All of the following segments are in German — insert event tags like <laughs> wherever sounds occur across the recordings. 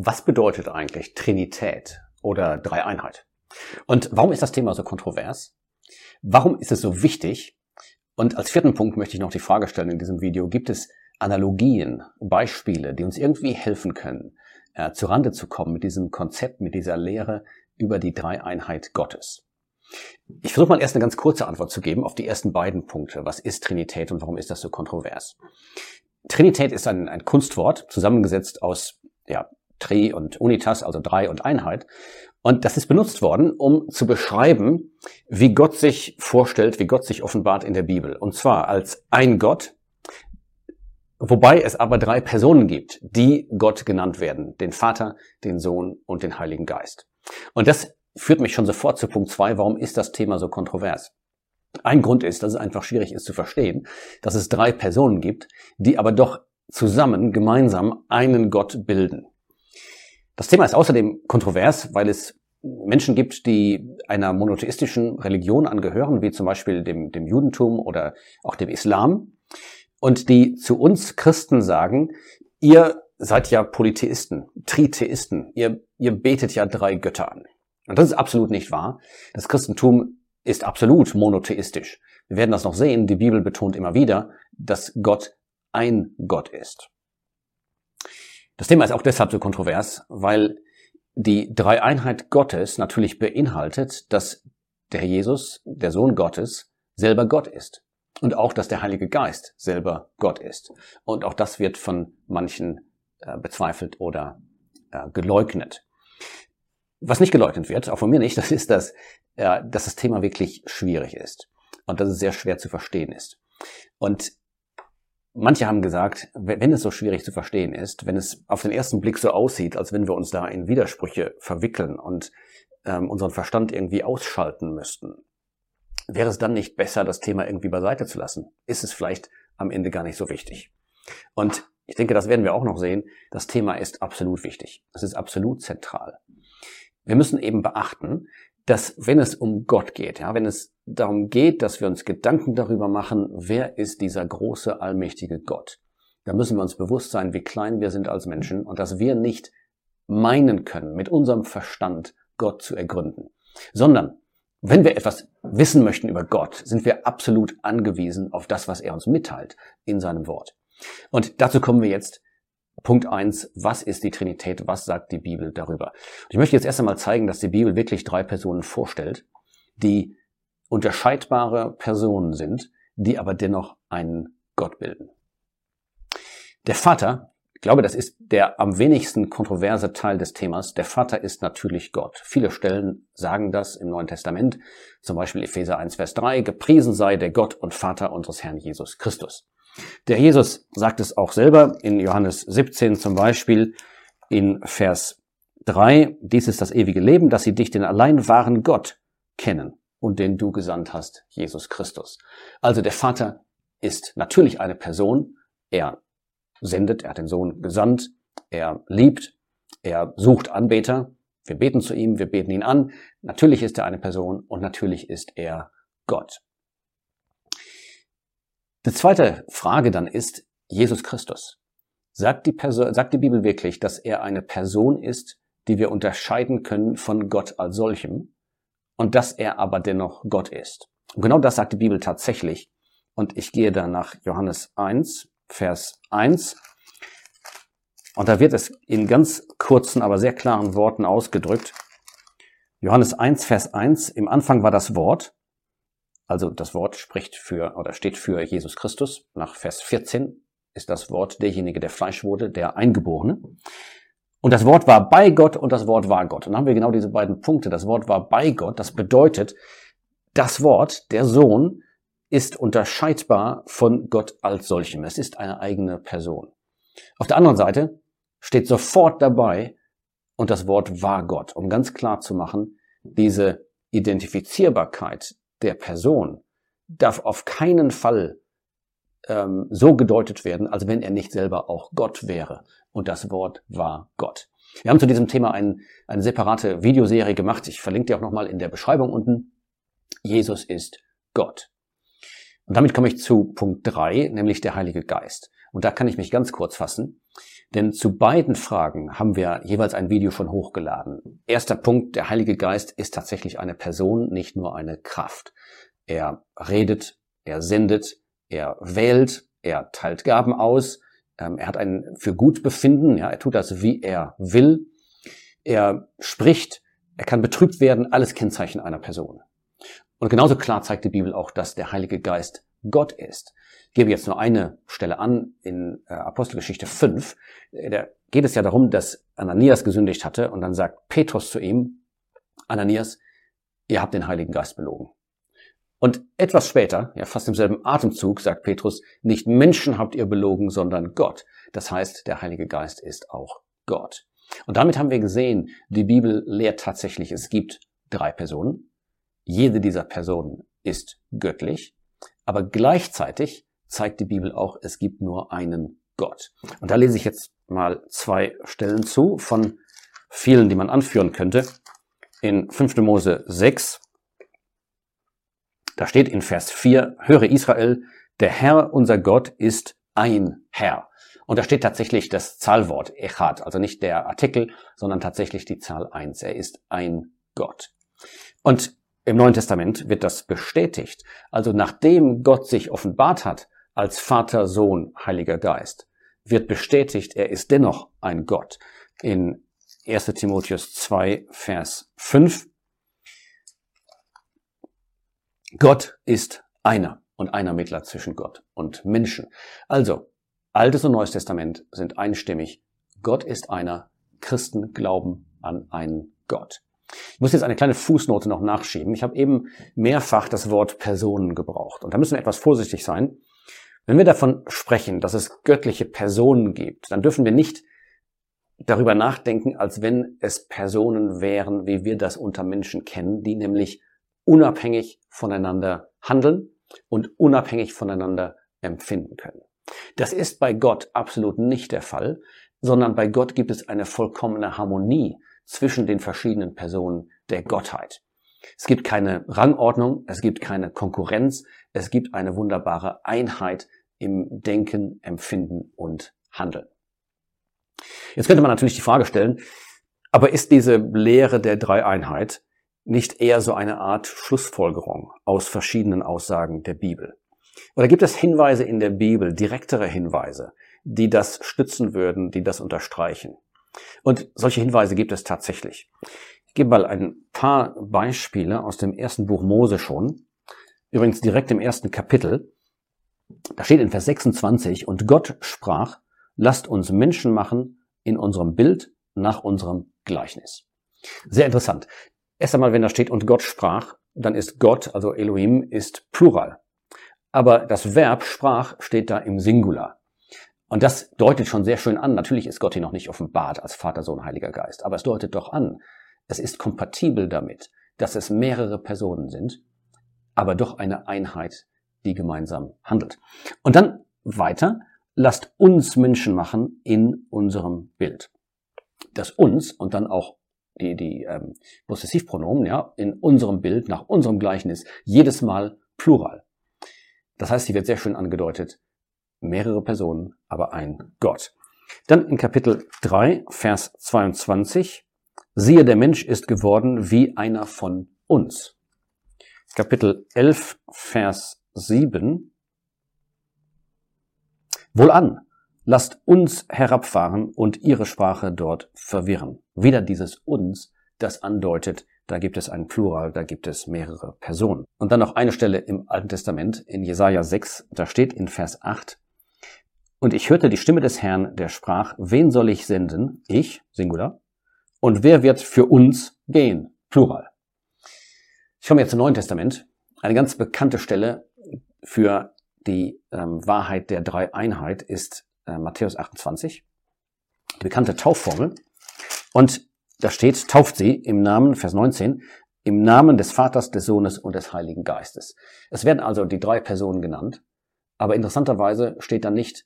Was bedeutet eigentlich Trinität oder Dreieinheit? Und warum ist das Thema so kontrovers? Warum ist es so wichtig? Und als vierten Punkt möchte ich noch die Frage stellen in diesem Video, gibt es Analogien, Beispiele, die uns irgendwie helfen können, äh, Rande zu kommen mit diesem Konzept, mit dieser Lehre über die Dreieinheit Gottes? Ich versuche mal erst eine ganz kurze Antwort zu geben auf die ersten beiden Punkte. Was ist Trinität und warum ist das so kontrovers? Trinität ist ein, ein Kunstwort, zusammengesetzt aus ja, Tri und Unitas, also drei und Einheit. Und das ist benutzt worden, um zu beschreiben, wie Gott sich vorstellt, wie Gott sich offenbart in der Bibel. Und zwar als ein Gott, wobei es aber drei Personen gibt, die Gott genannt werden. Den Vater, den Sohn und den Heiligen Geist. Und das führt mich schon sofort zu Punkt zwei. Warum ist das Thema so kontrovers? Ein Grund ist, dass es einfach schwierig ist zu verstehen, dass es drei Personen gibt, die aber doch zusammen gemeinsam einen Gott bilden. Das Thema ist außerdem kontrovers, weil es Menschen gibt, die einer monotheistischen Religion angehören, wie zum Beispiel dem, dem Judentum oder auch dem Islam, und die zu uns Christen sagen, ihr seid ja Polytheisten, Tritheisten, ihr, ihr betet ja drei Götter an. Und das ist absolut nicht wahr. Das Christentum ist absolut monotheistisch. Wir werden das noch sehen. Die Bibel betont immer wieder, dass Gott ein Gott ist. Das Thema ist auch deshalb so kontrovers, weil die Dreieinheit Gottes natürlich beinhaltet, dass der Jesus, der Sohn Gottes, selber Gott ist. Und auch, dass der Heilige Geist selber Gott ist. Und auch das wird von manchen äh, bezweifelt oder äh, geleugnet. Was nicht geleugnet wird, auch von mir nicht, <laughs> das ist, dass, äh, dass das Thema wirklich schwierig ist und dass es sehr schwer zu verstehen ist. Und Manche haben gesagt, wenn es so schwierig zu verstehen ist, wenn es auf den ersten Blick so aussieht, als wenn wir uns da in Widersprüche verwickeln und ähm, unseren Verstand irgendwie ausschalten müssten, wäre es dann nicht besser, das Thema irgendwie beiseite zu lassen? Ist es vielleicht am Ende gar nicht so wichtig? Und ich denke, das werden wir auch noch sehen. Das Thema ist absolut wichtig. Es ist absolut zentral. Wir müssen eben beachten, dass wenn es um Gott geht, ja, wenn es darum geht, dass wir uns Gedanken darüber machen, wer ist dieser große, allmächtige Gott, dann müssen wir uns bewusst sein, wie klein wir sind als Menschen und dass wir nicht meinen können, mit unserem Verstand Gott zu ergründen, sondern wenn wir etwas wissen möchten über Gott, sind wir absolut angewiesen auf das, was er uns mitteilt in seinem Wort. Und dazu kommen wir jetzt Punkt eins: was ist die Trinität? Was sagt die Bibel darüber? Ich möchte jetzt erst einmal zeigen, dass die Bibel wirklich drei Personen vorstellt, die unterscheidbare Personen sind, die aber dennoch einen Gott bilden. Der Vater, ich glaube, das ist der am wenigsten kontroverse Teil des Themas. Der Vater ist natürlich Gott. Viele Stellen sagen das im Neuen Testament, zum Beispiel Epheser 1, Vers 3, gepriesen sei der Gott und Vater unseres Herrn Jesus Christus. Der Jesus sagt es auch selber in Johannes 17 zum Beispiel in Vers 3, dies ist das ewige Leben, dass sie dich, den allein wahren Gott, kennen und den du gesandt hast, Jesus Christus. Also der Vater ist natürlich eine Person, er sendet, er hat den Sohn gesandt, er liebt, er sucht Anbeter, wir beten zu ihm, wir beten ihn an, natürlich ist er eine Person und natürlich ist er Gott. Die zweite Frage dann ist Jesus Christus. Sagt die, Person, sagt die Bibel wirklich, dass er eine Person ist, die wir unterscheiden können von Gott als solchem und dass er aber dennoch Gott ist? Und genau das sagt die Bibel tatsächlich. Und ich gehe dann nach Johannes 1, Vers 1. Und da wird es in ganz kurzen, aber sehr klaren Worten ausgedrückt. Johannes 1, Vers 1. Im Anfang war das Wort also das Wort spricht für oder steht für Jesus Christus. Nach Vers 14 ist das Wort derjenige, der Fleisch wurde, der Eingeborene. Und das Wort war bei Gott und das Wort war Gott. Und dann haben wir genau diese beiden Punkte. Das Wort war bei Gott. Das bedeutet, das Wort, der Sohn, ist unterscheidbar von Gott als solchem. Es ist eine eigene Person. Auf der anderen Seite steht sofort dabei, und das Wort war Gott, um ganz klar zu machen, diese Identifizierbarkeit der Person darf auf keinen Fall ähm, so gedeutet werden, als wenn er nicht selber auch Gott wäre. Und das Wort war Gott. Wir haben zu diesem Thema ein, eine separate Videoserie gemacht. Ich verlinke dir auch nochmal in der Beschreibung unten. Jesus ist Gott. Und damit komme ich zu Punkt drei, nämlich der Heilige Geist. Und da kann ich mich ganz kurz fassen. Denn zu beiden Fragen haben wir jeweils ein Video schon hochgeladen. Erster Punkt, der Heilige Geist ist tatsächlich eine Person, nicht nur eine Kraft. Er redet, er sendet, er wählt, er teilt Gaben aus, ähm, er hat ein für gut befinden, ja, er tut das, wie er will, er spricht, er kann betrübt werden, alles Kennzeichen einer Person. Und genauso klar zeigt die Bibel auch, dass der Heilige Geist Gott ist. Ich gebe jetzt nur eine Stelle an in äh, Apostelgeschichte 5. Äh, da geht es ja darum, dass Ananias gesündigt hatte und dann sagt Petrus zu ihm, Ananias, ihr habt den Heiligen Geist belogen. Und etwas später, ja fast im selben Atemzug, sagt Petrus, nicht Menschen habt ihr belogen, sondern Gott. Das heißt, der Heilige Geist ist auch Gott. Und damit haben wir gesehen, die Bibel lehrt tatsächlich, es gibt drei Personen. Jede dieser Personen ist göttlich, aber gleichzeitig zeigt die Bibel auch, es gibt nur einen Gott. Und da lese ich jetzt mal zwei Stellen zu von vielen, die man anführen könnte. In 5. Mose 6, da steht in Vers 4, höre Israel, der Herr, unser Gott, ist ein Herr. Und da steht tatsächlich das Zahlwort Echad, also nicht der Artikel, sondern tatsächlich die Zahl 1. Er ist ein Gott. Und im Neuen Testament wird das bestätigt. Also nachdem Gott sich offenbart hat als Vater, Sohn, Heiliger Geist, wird bestätigt, er ist dennoch ein Gott. In 1 Timotheus 2, Vers 5. Gott ist einer und einer Mittler zwischen Gott und Menschen. Also, Altes und Neues Testament sind einstimmig. Gott ist einer. Christen glauben an einen Gott. Ich muss jetzt eine kleine Fußnote noch nachschieben. Ich habe eben mehrfach das Wort Personen gebraucht. Und da müssen wir etwas vorsichtig sein. Wenn wir davon sprechen, dass es göttliche Personen gibt, dann dürfen wir nicht darüber nachdenken, als wenn es Personen wären, wie wir das unter Menschen kennen, die nämlich unabhängig voneinander handeln und unabhängig voneinander empfinden können. Das ist bei Gott absolut nicht der Fall, sondern bei Gott gibt es eine vollkommene Harmonie zwischen den verschiedenen Personen der Gottheit. Es gibt keine Rangordnung, es gibt keine Konkurrenz, es gibt eine wunderbare Einheit im Denken, Empfinden und Handeln. Jetzt könnte man natürlich die Frage stellen, aber ist diese Lehre der Dreieinheit nicht eher so eine Art Schlussfolgerung aus verschiedenen Aussagen der Bibel? Oder gibt es Hinweise in der Bibel, direktere Hinweise, die das stützen würden, die das unterstreichen? Und solche Hinweise gibt es tatsächlich. Ich gebe mal ein paar Beispiele aus dem ersten Buch Mose schon. Übrigens direkt im ersten Kapitel. Da steht in Vers 26, und Gott sprach, lasst uns Menschen machen in unserem Bild nach unserem Gleichnis. Sehr interessant. Erst einmal, wenn da steht, und Gott sprach, dann ist Gott, also Elohim, ist Plural. Aber das Verb sprach steht da im Singular. Und das deutet schon sehr schön an. Natürlich ist Gott hier noch nicht offenbart als Vater, Sohn, Heiliger Geist. Aber es deutet doch an, es ist kompatibel damit, dass es mehrere Personen sind, aber doch eine Einheit, die gemeinsam handelt. Und dann weiter, lasst uns Menschen machen in unserem Bild. Das uns und dann auch die, die ähm, Possessivpronomen, ja, in unserem Bild, nach unserem Gleichnis, jedes Mal Plural. Das heißt, hier wird sehr schön angedeutet, mehrere Personen, aber ein Gott. Dann in Kapitel 3, Vers 22, siehe, der Mensch ist geworden wie einer von uns. Kapitel 11, Vers 7, Wohlan, lasst uns herabfahren und ihre Sprache dort verwirren. Wieder dieses uns, das andeutet, da gibt es einen Plural, da gibt es mehrere Personen. Und dann noch eine Stelle im Alten Testament, in Jesaja 6, da steht in Vers 8, und ich hörte die Stimme des Herrn, der sprach, wen soll ich senden? Ich, Singular. Und wer wird für uns gehen? Plural. Ich komme jetzt zum Neuen Testament. Eine ganz bekannte Stelle für die ähm, Wahrheit der Dreieinheit ist äh, Matthäus 28, die bekannte Taufformel. Und da steht, tauft sie im Namen, Vers 19, im Namen des Vaters, des Sohnes und des Heiligen Geistes. Es werden also die drei Personen genannt, aber interessanterweise steht da nicht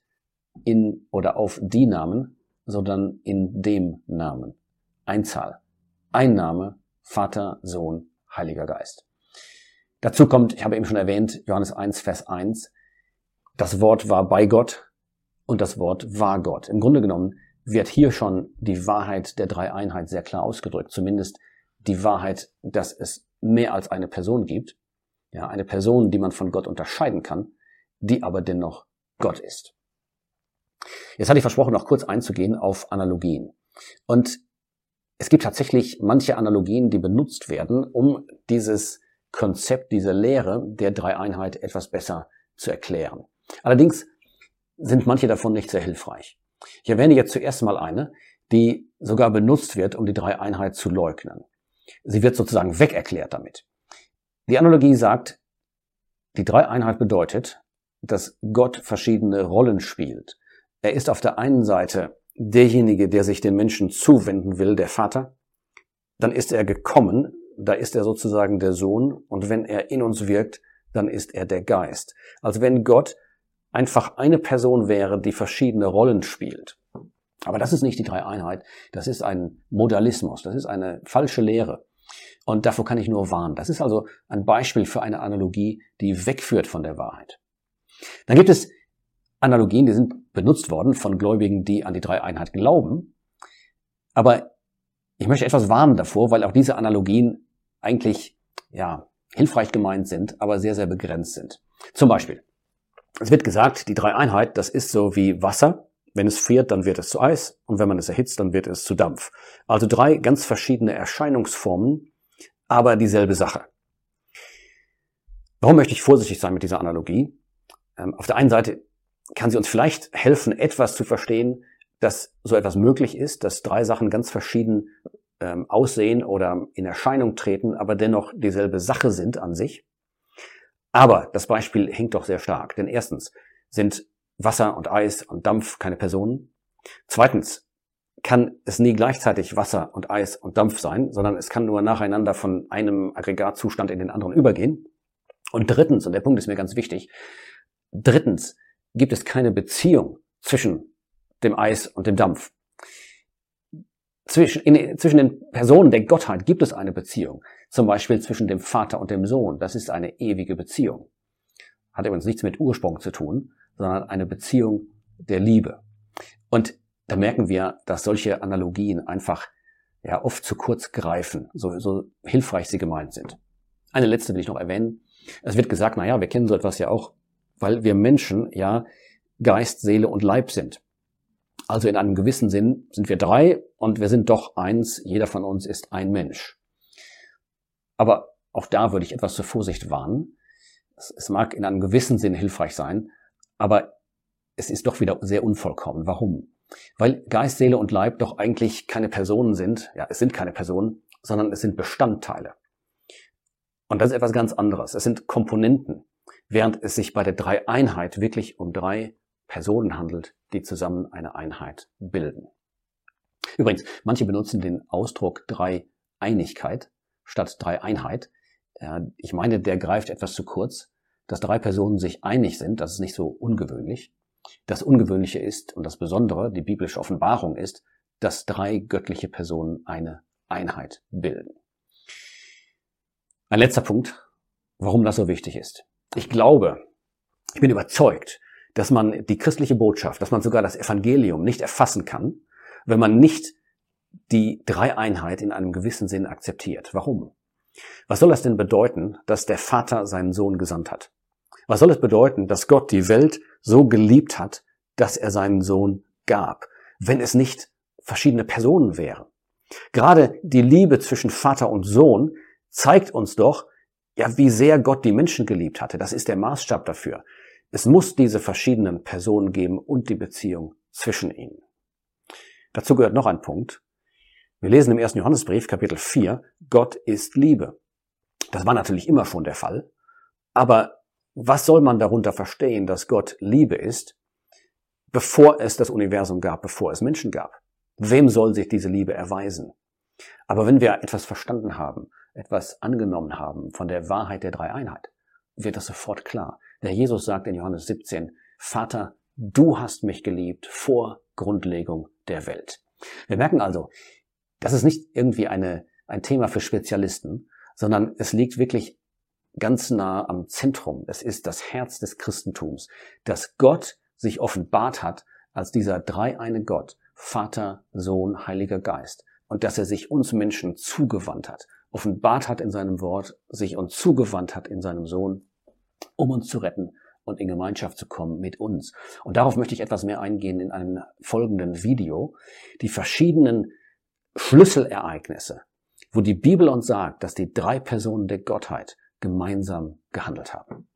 in oder auf die Namen, sondern in dem Namen. Einzahl. Ein Name, Vater, Sohn, Heiliger Geist. Dazu kommt, ich habe eben schon erwähnt, Johannes 1, Vers 1, das Wort war bei Gott und das Wort war Gott. Im Grunde genommen wird hier schon die Wahrheit der Dreieinheit sehr klar ausgedrückt. Zumindest die Wahrheit, dass es mehr als eine Person gibt. Ja, eine Person, die man von Gott unterscheiden kann, die aber dennoch Gott ist. Jetzt hatte ich versprochen, noch kurz einzugehen auf Analogien. Und es gibt tatsächlich manche Analogien, die benutzt werden, um dieses Konzept, diese Lehre der Dreieinheit etwas besser zu erklären. Allerdings sind manche davon nicht sehr hilfreich. Ich erwähne jetzt zuerst mal eine, die sogar benutzt wird, um die Dreieinheit zu leugnen. Sie wird sozusagen wegerklärt damit. Die Analogie sagt, die Dreieinheit bedeutet, dass Gott verschiedene Rollen spielt. Er ist auf der einen Seite derjenige, der sich den Menschen zuwenden will, der Vater. Dann ist er gekommen, da ist er sozusagen der Sohn. Und wenn er in uns wirkt, dann ist er der Geist. Also wenn Gott einfach eine Person wäre, die verschiedene Rollen spielt. Aber das ist nicht die Dreieinheit, das ist ein Modalismus, das ist eine falsche Lehre. Und davor kann ich nur warnen. Das ist also ein Beispiel für eine Analogie, die wegführt von der Wahrheit. Dann gibt es Analogien, die sind benutzt worden von Gläubigen, die an die Dreieinheit glauben. Aber ich möchte etwas warnen davor, weil auch diese Analogien eigentlich, ja, hilfreich gemeint sind, aber sehr, sehr begrenzt sind. Zum Beispiel, es wird gesagt, die Dreieinheit, das ist so wie Wasser. Wenn es friert, dann wird es zu Eis und wenn man es erhitzt, dann wird es zu Dampf. Also drei ganz verschiedene Erscheinungsformen, aber dieselbe Sache. Warum möchte ich vorsichtig sein mit dieser Analogie? Ähm, auf der einen Seite kann sie uns vielleicht helfen, etwas zu verstehen, dass so etwas möglich ist, dass drei Sachen ganz verschieden ähm, aussehen oder in Erscheinung treten, aber dennoch dieselbe Sache sind an sich. Aber das Beispiel hinkt doch sehr stark, denn erstens sind Wasser und Eis und Dampf keine Personen. Zweitens kann es nie gleichzeitig Wasser und Eis und Dampf sein, sondern es kann nur nacheinander von einem Aggregatzustand in den anderen übergehen. Und drittens, und der Punkt ist mir ganz wichtig, drittens gibt es keine Beziehung zwischen dem Eis und dem Dampf. Zwischen, in, zwischen den Personen der Gottheit gibt es eine Beziehung. Zum Beispiel zwischen dem Vater und dem Sohn. Das ist eine ewige Beziehung. Hat übrigens nichts mit Ursprung zu tun, sondern eine Beziehung der Liebe. Und da merken wir, dass solche Analogien einfach ja oft zu kurz greifen, so, so hilfreich sie gemeint sind. Eine letzte will ich noch erwähnen. Es wird gesagt, na ja, wir kennen so etwas ja auch, weil wir Menschen ja Geist, Seele und Leib sind. Also in einem gewissen Sinn sind wir drei und wir sind doch eins, jeder von uns ist ein Mensch. Aber auch da würde ich etwas zur Vorsicht warnen. Es mag in einem gewissen Sinn hilfreich sein, aber es ist doch wieder sehr unvollkommen. Warum? Weil Geist, Seele und Leib doch eigentlich keine Personen sind. Ja, es sind keine Personen, sondern es sind Bestandteile. Und das ist etwas ganz anderes. Es sind Komponenten, während es sich bei der Dreieinheit wirklich um drei Personen handelt, die zusammen eine Einheit bilden. Übrigens, manche benutzen den Ausdruck Dreieinigkeit statt Dreieinheit. Ich meine, der greift etwas zu kurz. Dass drei Personen sich einig sind, das ist nicht so ungewöhnlich. Das Ungewöhnliche ist und das Besondere, die biblische Offenbarung ist, dass drei göttliche Personen eine Einheit bilden. Ein letzter Punkt, warum das so wichtig ist. Ich glaube, ich bin überzeugt, dass man die christliche Botschaft, dass man sogar das Evangelium nicht erfassen kann, wenn man nicht die Dreieinheit in einem gewissen Sinn akzeptiert. Warum? Was soll das denn bedeuten, dass der Vater seinen Sohn gesandt hat? Was soll es bedeuten, dass Gott die Welt so geliebt hat, dass er seinen Sohn gab, wenn es nicht verschiedene Personen wären? Gerade die Liebe zwischen Vater und Sohn zeigt uns doch, ja, wie sehr Gott die Menschen geliebt hatte. Das ist der Maßstab dafür. Es muss diese verschiedenen Personen geben und die Beziehung zwischen ihnen. Dazu gehört noch ein Punkt. Wir lesen im ersten Johannesbrief, Kapitel 4, Gott ist Liebe. Das war natürlich immer schon der Fall. Aber was soll man darunter verstehen, dass Gott Liebe ist, bevor es das Universum gab, bevor es Menschen gab? Wem soll sich diese Liebe erweisen? Aber wenn wir etwas verstanden haben, etwas angenommen haben von der Wahrheit der Dreieinheit, wird das sofort klar. Der Jesus sagt in Johannes 17, Vater, du hast mich geliebt vor Grundlegung der Welt. Wir merken also, das ist nicht irgendwie eine, ein Thema für Spezialisten, sondern es liegt wirklich ganz nah am Zentrum. Es ist das Herz des Christentums, dass Gott sich offenbart hat als dieser dreieine Gott, Vater, Sohn, Heiliger Geist, und dass er sich uns Menschen zugewandt hat, offenbart hat in seinem Wort, sich uns zugewandt hat in seinem Sohn, um uns zu retten und in Gemeinschaft zu kommen mit uns. Und darauf möchte ich etwas mehr eingehen in einem folgenden Video. Die verschiedenen Schlüsselereignisse, wo die Bibel uns sagt, dass die drei Personen der Gottheit gemeinsam gehandelt haben.